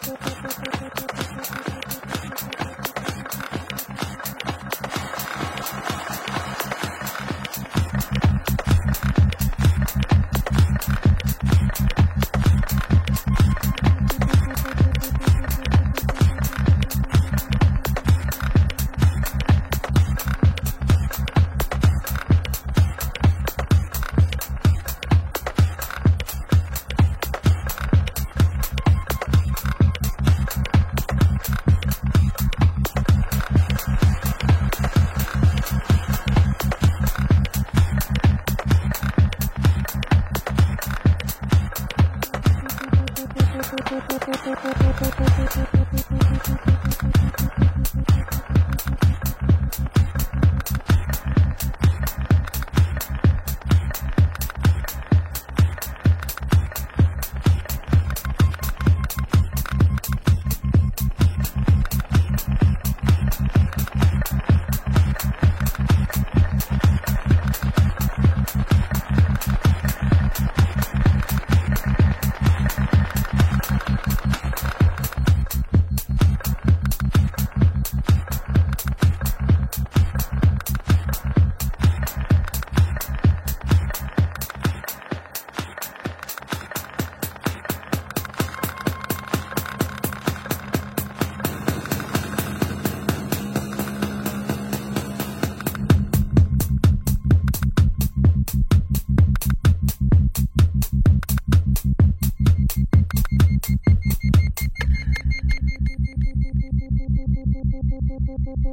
フフフフ。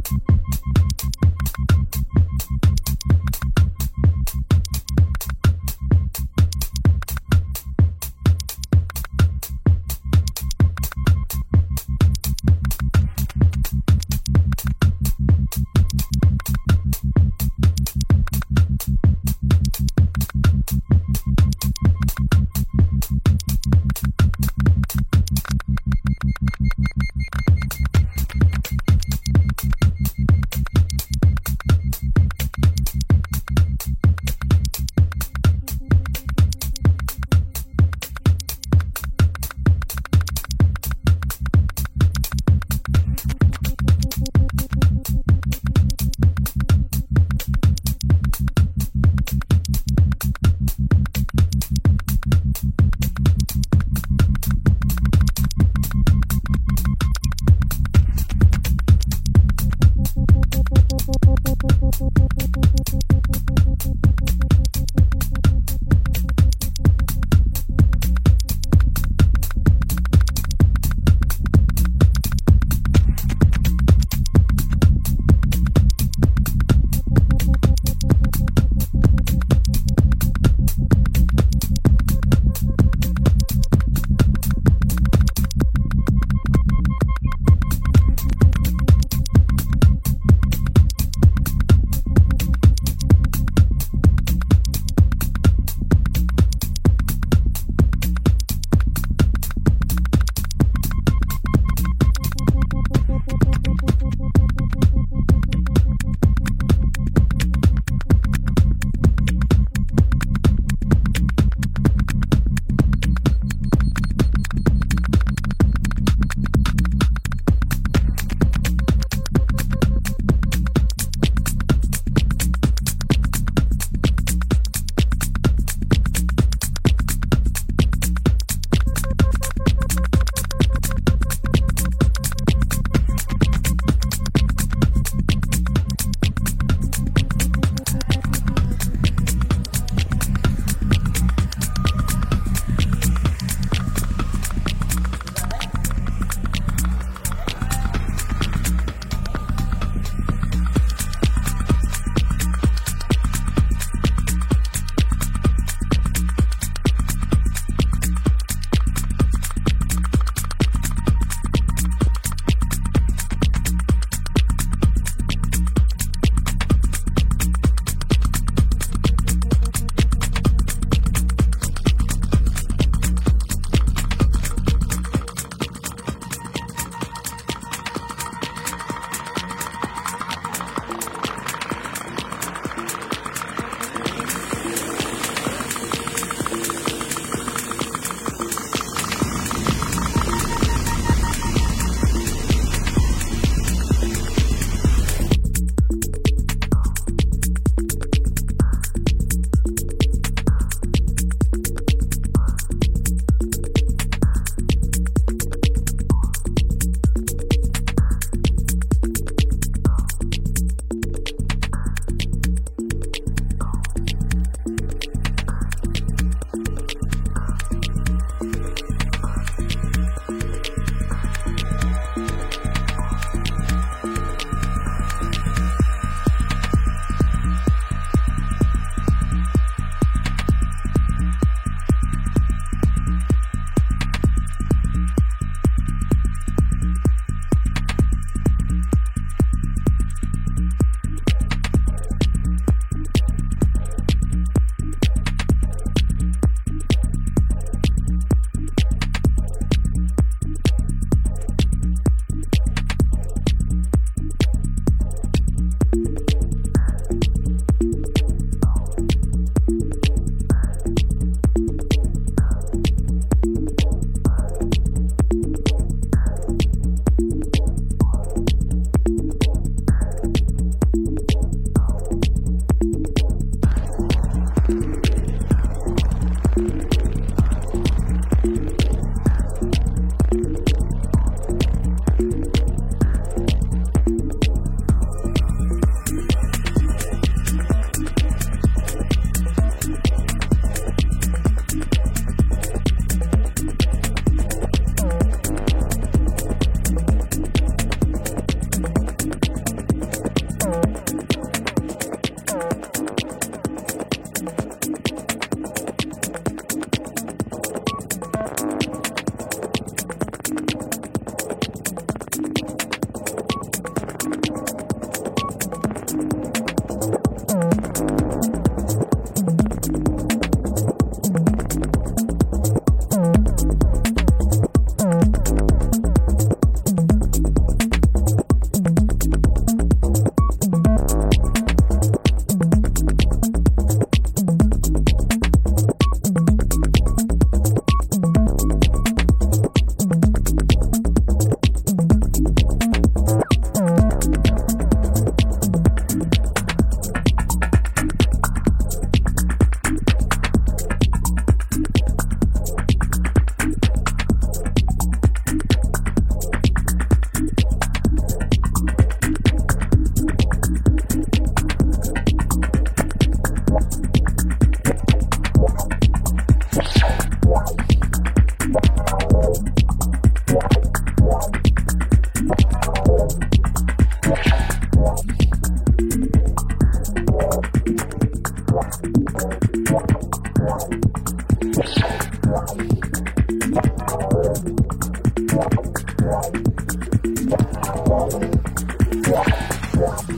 Thank you. Yeah.